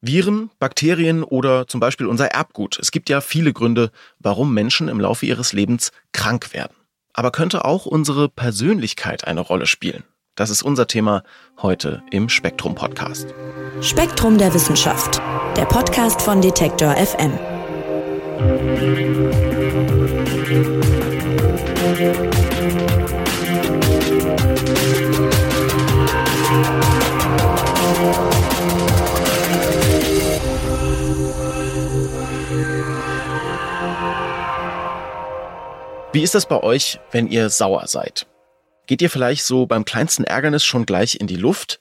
Viren, Bakterien oder zum Beispiel unser Erbgut. Es gibt ja viele Gründe, warum Menschen im Laufe ihres Lebens krank werden. Aber könnte auch unsere Persönlichkeit eine Rolle spielen? Das ist unser Thema heute im Spektrum Podcast. Spektrum der Wissenschaft, der Podcast von Detektor FM. Wie ist das bei euch, wenn ihr sauer seid? Geht ihr vielleicht so beim kleinsten Ärgernis schon gleich in die Luft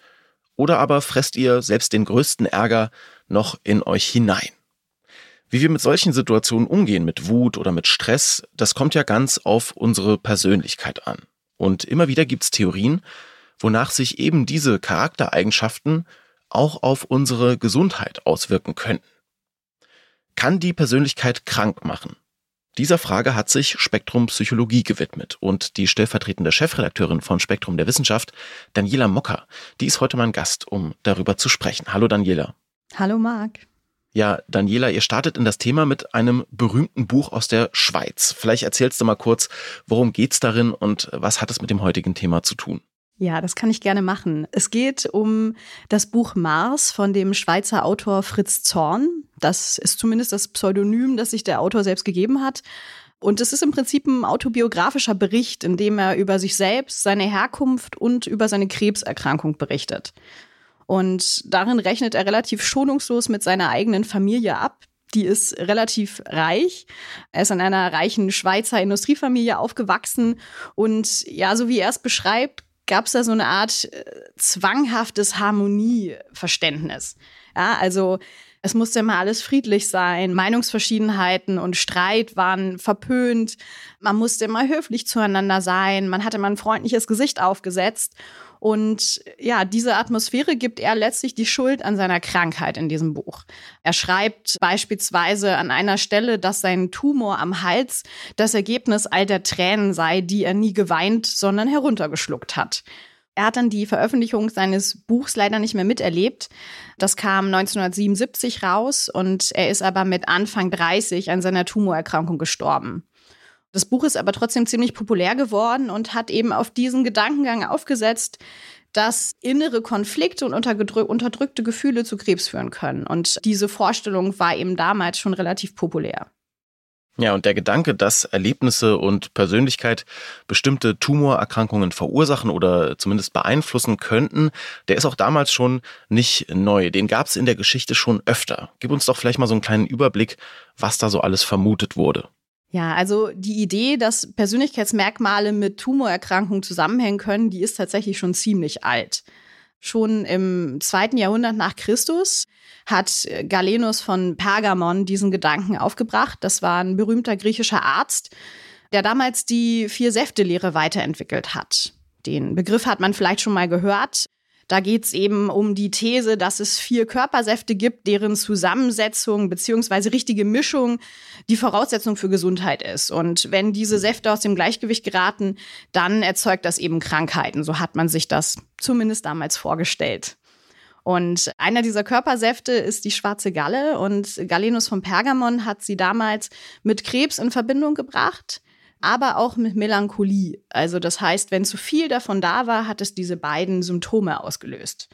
oder aber fresst ihr selbst den größten Ärger noch in euch hinein? Wie wir mit solchen Situationen umgehen, mit Wut oder mit Stress, das kommt ja ganz auf unsere Persönlichkeit an. Und immer wieder gibt's Theorien, wonach sich eben diese Charaktereigenschaften auch auf unsere Gesundheit auswirken könnten. Kann die Persönlichkeit krank machen? Dieser Frage hat sich Spektrum Psychologie gewidmet und die stellvertretende Chefredakteurin von Spektrum der Wissenschaft, Daniela Mocker, die ist heute mein Gast, um darüber zu sprechen. Hallo Daniela. Hallo Marc. Ja, Daniela, ihr startet in das Thema mit einem berühmten Buch aus der Schweiz. Vielleicht erzählst du mal kurz, worum geht's darin und was hat es mit dem heutigen Thema zu tun? Ja, das kann ich gerne machen. Es geht um das Buch Mars von dem Schweizer Autor Fritz Zorn. Das ist zumindest das Pseudonym, das sich der Autor selbst gegeben hat. Und es ist im Prinzip ein autobiografischer Bericht, in dem er über sich selbst, seine Herkunft und über seine Krebserkrankung berichtet. Und darin rechnet er relativ schonungslos mit seiner eigenen Familie ab. Die ist relativ reich. Er ist in einer reichen Schweizer Industriefamilie aufgewachsen. Und ja, so wie er es beschreibt, gab es da so eine Art äh, zwanghaftes Harmonieverständnis. Ja, also es musste immer alles friedlich sein, Meinungsverschiedenheiten und Streit waren verpönt, man musste immer höflich zueinander sein, man hatte immer ein freundliches Gesicht aufgesetzt. Und ja, diese Atmosphäre gibt er letztlich die Schuld an seiner Krankheit in diesem Buch. Er schreibt beispielsweise an einer Stelle, dass sein Tumor am Hals das Ergebnis all der Tränen sei, die er nie geweint, sondern heruntergeschluckt hat. Er hat dann die Veröffentlichung seines Buchs leider nicht mehr miterlebt. Das kam 1977 raus und er ist aber mit Anfang 30 an seiner Tumorerkrankung gestorben. Das Buch ist aber trotzdem ziemlich populär geworden und hat eben auf diesen Gedankengang aufgesetzt, dass innere Konflikte und unterdrückte Gefühle zu Krebs führen können. Und diese Vorstellung war eben damals schon relativ populär. Ja, und der Gedanke, dass Erlebnisse und Persönlichkeit bestimmte Tumorerkrankungen verursachen oder zumindest beeinflussen könnten, der ist auch damals schon nicht neu. Den gab es in der Geschichte schon öfter. Gib uns doch vielleicht mal so einen kleinen Überblick, was da so alles vermutet wurde. Ja, also die Idee, dass Persönlichkeitsmerkmale mit Tumorerkrankungen zusammenhängen können, die ist tatsächlich schon ziemlich alt. Schon im zweiten Jahrhundert nach Christus hat Galenus von Pergamon diesen Gedanken aufgebracht. Das war ein berühmter griechischer Arzt, der damals die Vier-Säfte-Lehre weiterentwickelt hat. Den Begriff hat man vielleicht schon mal gehört. Da geht es eben um die These, dass es vier Körpersäfte gibt, deren Zusammensetzung beziehungsweise richtige Mischung die Voraussetzung für Gesundheit ist. Und wenn diese Säfte aus dem Gleichgewicht geraten, dann erzeugt das eben Krankheiten. So hat man sich das zumindest damals vorgestellt. Und einer dieser Körpersäfte ist die schwarze Galle und Galenus von Pergamon hat sie damals mit Krebs in Verbindung gebracht aber auch mit Melancholie. Also das heißt, wenn zu viel davon da war, hat es diese beiden Symptome ausgelöst.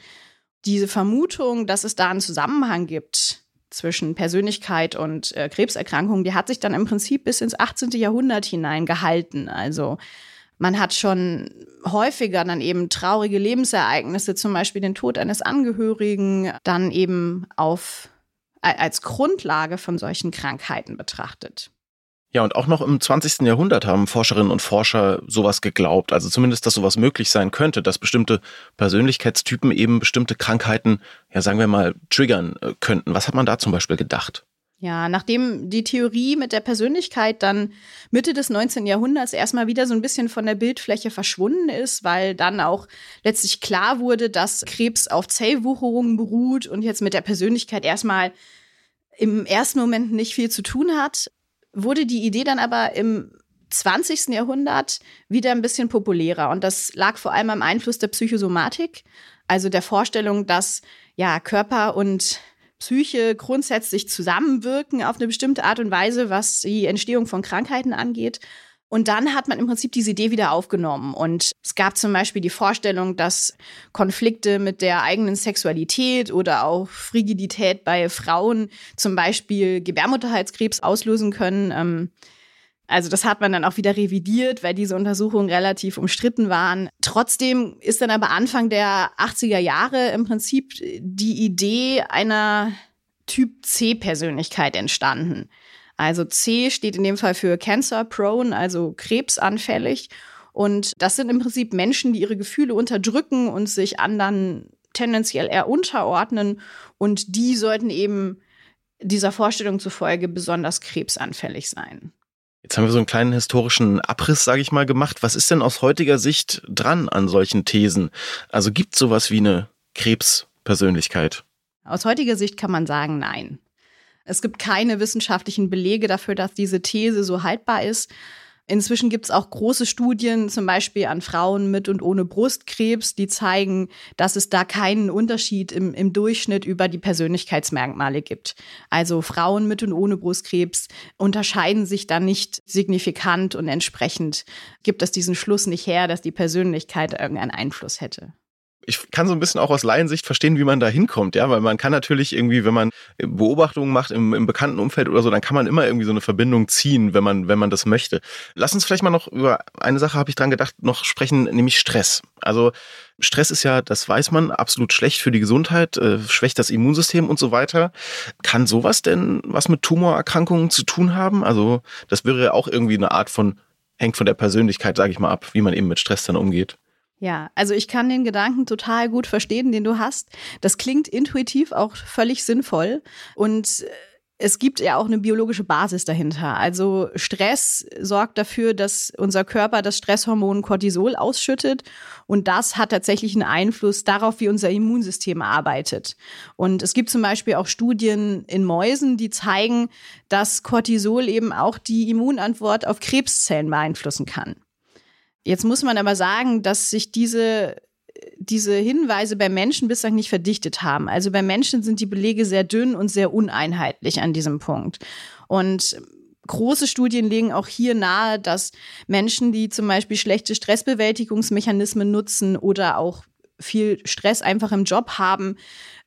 Diese Vermutung, dass es da einen Zusammenhang gibt zwischen Persönlichkeit und äh, Krebserkrankungen, die hat sich dann im Prinzip bis ins 18. Jahrhundert hinein gehalten. Also man hat schon häufiger dann eben traurige Lebensereignisse, zum Beispiel den Tod eines Angehörigen, dann eben auf, als Grundlage von solchen Krankheiten betrachtet. Ja, und auch noch im 20. Jahrhundert haben Forscherinnen und Forscher sowas geglaubt. Also zumindest, dass sowas möglich sein könnte, dass bestimmte Persönlichkeitstypen eben bestimmte Krankheiten, ja sagen wir mal, triggern äh, könnten. Was hat man da zum Beispiel gedacht? Ja, nachdem die Theorie mit der Persönlichkeit dann Mitte des 19. Jahrhunderts erstmal wieder so ein bisschen von der Bildfläche verschwunden ist, weil dann auch letztlich klar wurde, dass Krebs auf Zellwucherungen beruht und jetzt mit der Persönlichkeit erstmal im ersten Moment nicht viel zu tun hat, wurde die Idee dann aber im 20. Jahrhundert wieder ein bisschen populärer. Und das lag vor allem am Einfluss der Psychosomatik, also der Vorstellung, dass ja Körper und Psyche grundsätzlich zusammenwirken auf eine bestimmte Art und Weise, was die Entstehung von Krankheiten angeht. Und dann hat man im Prinzip diese Idee wieder aufgenommen. Und es gab zum Beispiel die Vorstellung, dass Konflikte mit der eigenen Sexualität oder auch Frigidität bei Frauen zum Beispiel Gebärmutterhalskrebs auslösen können. Ähm, also das hat man dann auch wieder revidiert, weil diese Untersuchungen relativ umstritten waren. Trotzdem ist dann aber Anfang der 80er Jahre im Prinzip die Idee einer Typ C-Persönlichkeit entstanden. Also C steht in dem Fall für Cancer Prone, also krebsanfällig. Und das sind im Prinzip Menschen, die ihre Gefühle unterdrücken und sich anderen tendenziell eher unterordnen. Und die sollten eben dieser Vorstellung zufolge besonders krebsanfällig sein. Jetzt haben wir so einen kleinen historischen Abriss, sage ich mal, gemacht. Was ist denn aus heutiger Sicht dran an solchen Thesen? Also gibt es sowas wie eine Krebspersönlichkeit? Aus heutiger Sicht kann man sagen, nein. Es gibt keine wissenschaftlichen Belege dafür, dass diese These so haltbar ist. Inzwischen gibt es auch große Studien, zum Beispiel an Frauen mit und ohne Brustkrebs, die zeigen, dass es da keinen Unterschied im, im Durchschnitt über die Persönlichkeitsmerkmale gibt. Also Frauen mit und ohne Brustkrebs unterscheiden sich da nicht signifikant und entsprechend gibt es diesen Schluss nicht her, dass die Persönlichkeit irgendeinen Einfluss hätte ich kann so ein bisschen auch aus Laiensicht verstehen, wie man da hinkommt, ja, weil man kann natürlich irgendwie, wenn man Beobachtungen macht im, im bekannten Umfeld oder so, dann kann man immer irgendwie so eine Verbindung ziehen, wenn man, wenn man das möchte. Lass uns vielleicht mal noch über eine Sache, habe ich dran gedacht, noch sprechen, nämlich Stress. Also Stress ist ja, das weiß man, absolut schlecht für die Gesundheit, äh, schwächt das Immunsystem und so weiter. Kann sowas denn was mit Tumorerkrankungen zu tun haben? Also das wäre ja auch irgendwie eine Art von, hängt von der Persönlichkeit, sage ich mal, ab, wie man eben mit Stress dann umgeht. Ja, also ich kann den Gedanken total gut verstehen, den du hast. Das klingt intuitiv auch völlig sinnvoll und äh, es gibt ja auch eine biologische Basis dahinter. Also Stress sorgt dafür, dass unser Körper das Stresshormon Cortisol ausschüttet und das hat tatsächlich einen Einfluss darauf, wie unser Immunsystem arbeitet. Und es gibt zum Beispiel auch Studien in Mäusen, die zeigen, dass Cortisol eben auch die Immunantwort auf Krebszellen beeinflussen kann. Jetzt muss man aber sagen, dass sich diese diese Hinweise bei Menschen bislang nicht verdichtet haben. Also bei Menschen sind die Belege sehr dünn und sehr uneinheitlich an diesem Punkt. Und große Studien legen auch hier nahe, dass Menschen, die zum Beispiel schlechte Stressbewältigungsmechanismen nutzen oder auch viel Stress einfach im Job haben,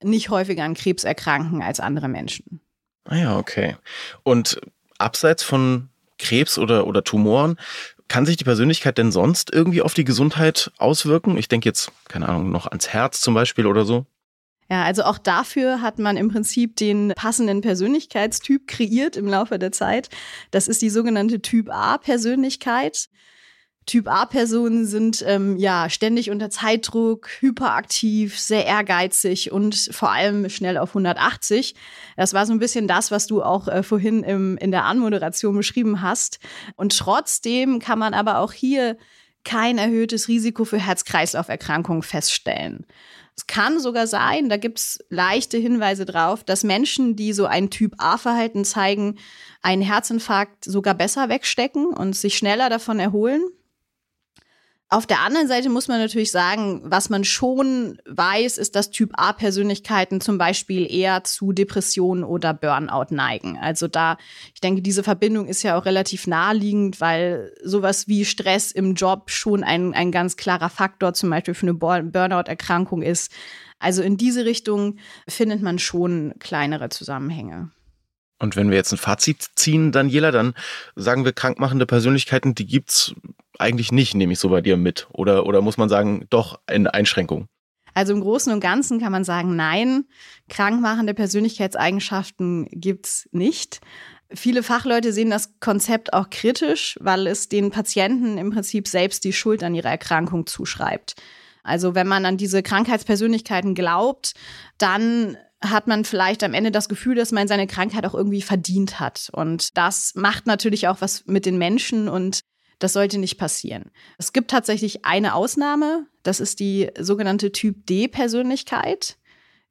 nicht häufiger an Krebs erkranken als andere Menschen. Ah ja, okay. Und abseits von Krebs oder, oder Tumoren, kann sich die Persönlichkeit denn sonst irgendwie auf die Gesundheit auswirken? Ich denke jetzt, keine Ahnung, noch ans Herz zum Beispiel oder so. Ja, also auch dafür hat man im Prinzip den passenden Persönlichkeitstyp kreiert im Laufe der Zeit. Das ist die sogenannte Typ A Persönlichkeit. Typ A-Personen sind ähm, ja ständig unter Zeitdruck, hyperaktiv, sehr ehrgeizig und vor allem schnell auf 180. Das war so ein bisschen das, was du auch äh, vorhin im, in der Anmoderation beschrieben hast. Und trotzdem kann man aber auch hier kein erhöhtes Risiko für Herz-Kreislauf-Erkrankungen feststellen. Es kann sogar sein, da gibt es leichte Hinweise drauf, dass Menschen, die so ein Typ A-Verhalten zeigen, einen Herzinfarkt sogar besser wegstecken und sich schneller davon erholen. Auf der anderen Seite muss man natürlich sagen, was man schon weiß, ist, dass Typ A-Persönlichkeiten zum Beispiel eher zu Depressionen oder Burnout neigen. Also da, ich denke, diese Verbindung ist ja auch relativ naheliegend, weil sowas wie Stress im Job schon ein, ein ganz klarer Faktor zum Beispiel für eine Burnout-Erkrankung ist. Also in diese Richtung findet man schon kleinere Zusammenhänge. Und wenn wir jetzt ein Fazit ziehen, Daniela, dann sagen wir, krankmachende Persönlichkeiten, die gibt's eigentlich nicht, nehme ich so bei dir mit. Oder, oder muss man sagen, doch in Einschränkung? Also im Großen und Ganzen kann man sagen, nein, krankmachende Persönlichkeitseigenschaften gibt's nicht. Viele Fachleute sehen das Konzept auch kritisch, weil es den Patienten im Prinzip selbst die Schuld an ihrer Erkrankung zuschreibt. Also wenn man an diese Krankheitspersönlichkeiten glaubt, dann hat man vielleicht am Ende das Gefühl, dass man seine Krankheit auch irgendwie verdient hat. Und das macht natürlich auch was mit den Menschen und das sollte nicht passieren. Es gibt tatsächlich eine Ausnahme, das ist die sogenannte Typ D-Persönlichkeit.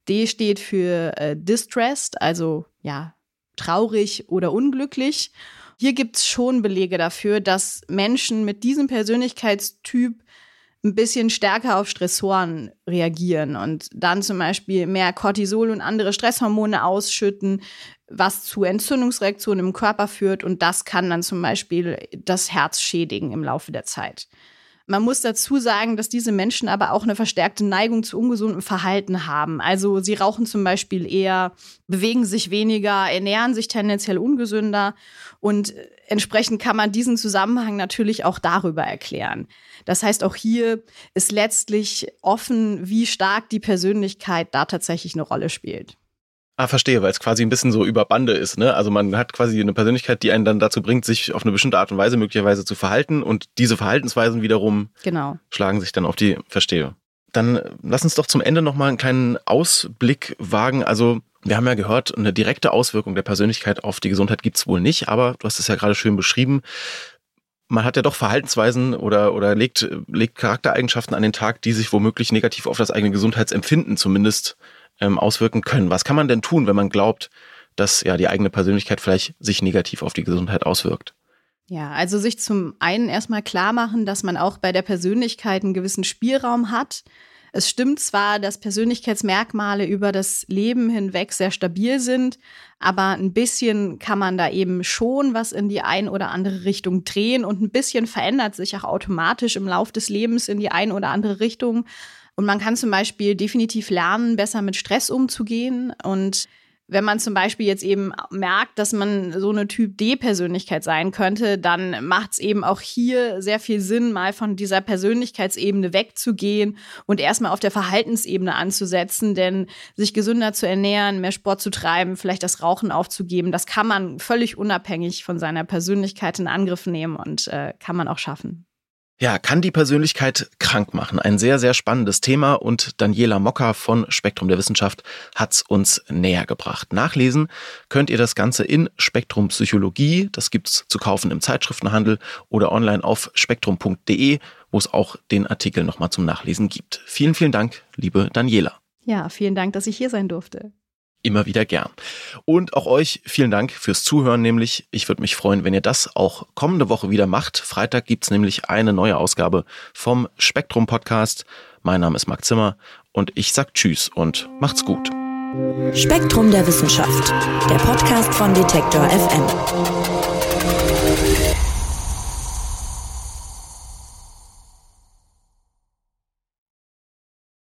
D steht für äh, distressed, also ja, traurig oder unglücklich. Hier gibt es schon Belege dafür, dass Menschen mit diesem Persönlichkeitstyp ein bisschen stärker auf Stressoren reagieren und dann zum Beispiel mehr Cortisol und andere Stresshormone ausschütten, was zu Entzündungsreaktionen im Körper führt und das kann dann zum Beispiel das Herz schädigen im Laufe der Zeit. Man muss dazu sagen, dass diese Menschen aber auch eine verstärkte Neigung zu ungesundem Verhalten haben. Also sie rauchen zum Beispiel eher, bewegen sich weniger, ernähren sich tendenziell ungesünder und entsprechend kann man diesen Zusammenhang natürlich auch darüber erklären. Das heißt, auch hier ist letztlich offen, wie stark die Persönlichkeit da tatsächlich eine Rolle spielt. Ah, verstehe, weil es quasi ein bisschen so über Bande ist, ne? Also man hat quasi eine Persönlichkeit, die einen dann dazu bringt, sich auf eine bestimmte Art und Weise möglicherweise zu verhalten und diese Verhaltensweisen wiederum genau. schlagen sich dann auf die, verstehe. Dann lass uns doch zum Ende nochmal einen kleinen Ausblick wagen. Also wir haben ja gehört, eine direkte Auswirkung der Persönlichkeit auf die Gesundheit gibt's wohl nicht, aber du hast es ja gerade schön beschrieben. Man hat ja doch Verhaltensweisen oder, oder legt, legt Charaktereigenschaften an den Tag, die sich womöglich negativ auf das eigene Gesundheitsempfinden zumindest ähm, auswirken können. Was kann man denn tun, wenn man glaubt, dass ja die eigene Persönlichkeit vielleicht sich negativ auf die Gesundheit auswirkt? Ja, also sich zum einen erstmal klar machen, dass man auch bei der Persönlichkeit einen gewissen Spielraum hat. Es stimmt zwar, dass Persönlichkeitsmerkmale über das Leben hinweg sehr stabil sind, aber ein bisschen kann man da eben schon was in die ein oder andere Richtung drehen und ein bisschen verändert sich auch automatisch im Lauf des Lebens in die ein oder andere Richtung. Und man kann zum Beispiel definitiv lernen, besser mit Stress umzugehen. Und wenn man zum Beispiel jetzt eben merkt, dass man so eine Typ D-Persönlichkeit sein könnte, dann macht es eben auch hier sehr viel Sinn, mal von dieser Persönlichkeitsebene wegzugehen und erstmal auf der Verhaltensebene anzusetzen. Denn sich gesünder zu ernähren, mehr Sport zu treiben, vielleicht das Rauchen aufzugeben, das kann man völlig unabhängig von seiner Persönlichkeit in Angriff nehmen und äh, kann man auch schaffen. Ja, kann die Persönlichkeit krank machen? Ein sehr, sehr spannendes Thema und Daniela Mocker von Spektrum der Wissenschaft hat's uns näher gebracht. Nachlesen könnt ihr das Ganze in Spektrum Psychologie. Das gibt's zu kaufen im Zeitschriftenhandel oder online auf spektrum.de, wo es auch den Artikel nochmal zum Nachlesen gibt. Vielen, vielen Dank, liebe Daniela. Ja, vielen Dank, dass ich hier sein durfte immer wieder gern. Und auch euch vielen Dank fürs Zuhören, nämlich ich würde mich freuen, wenn ihr das auch kommende Woche wieder macht. Freitag gibt's nämlich eine neue Ausgabe vom Spektrum Podcast. Mein Name ist Marc Zimmer und ich sag Tschüss und macht's gut. Spektrum der Wissenschaft, der Podcast von Detektor FM.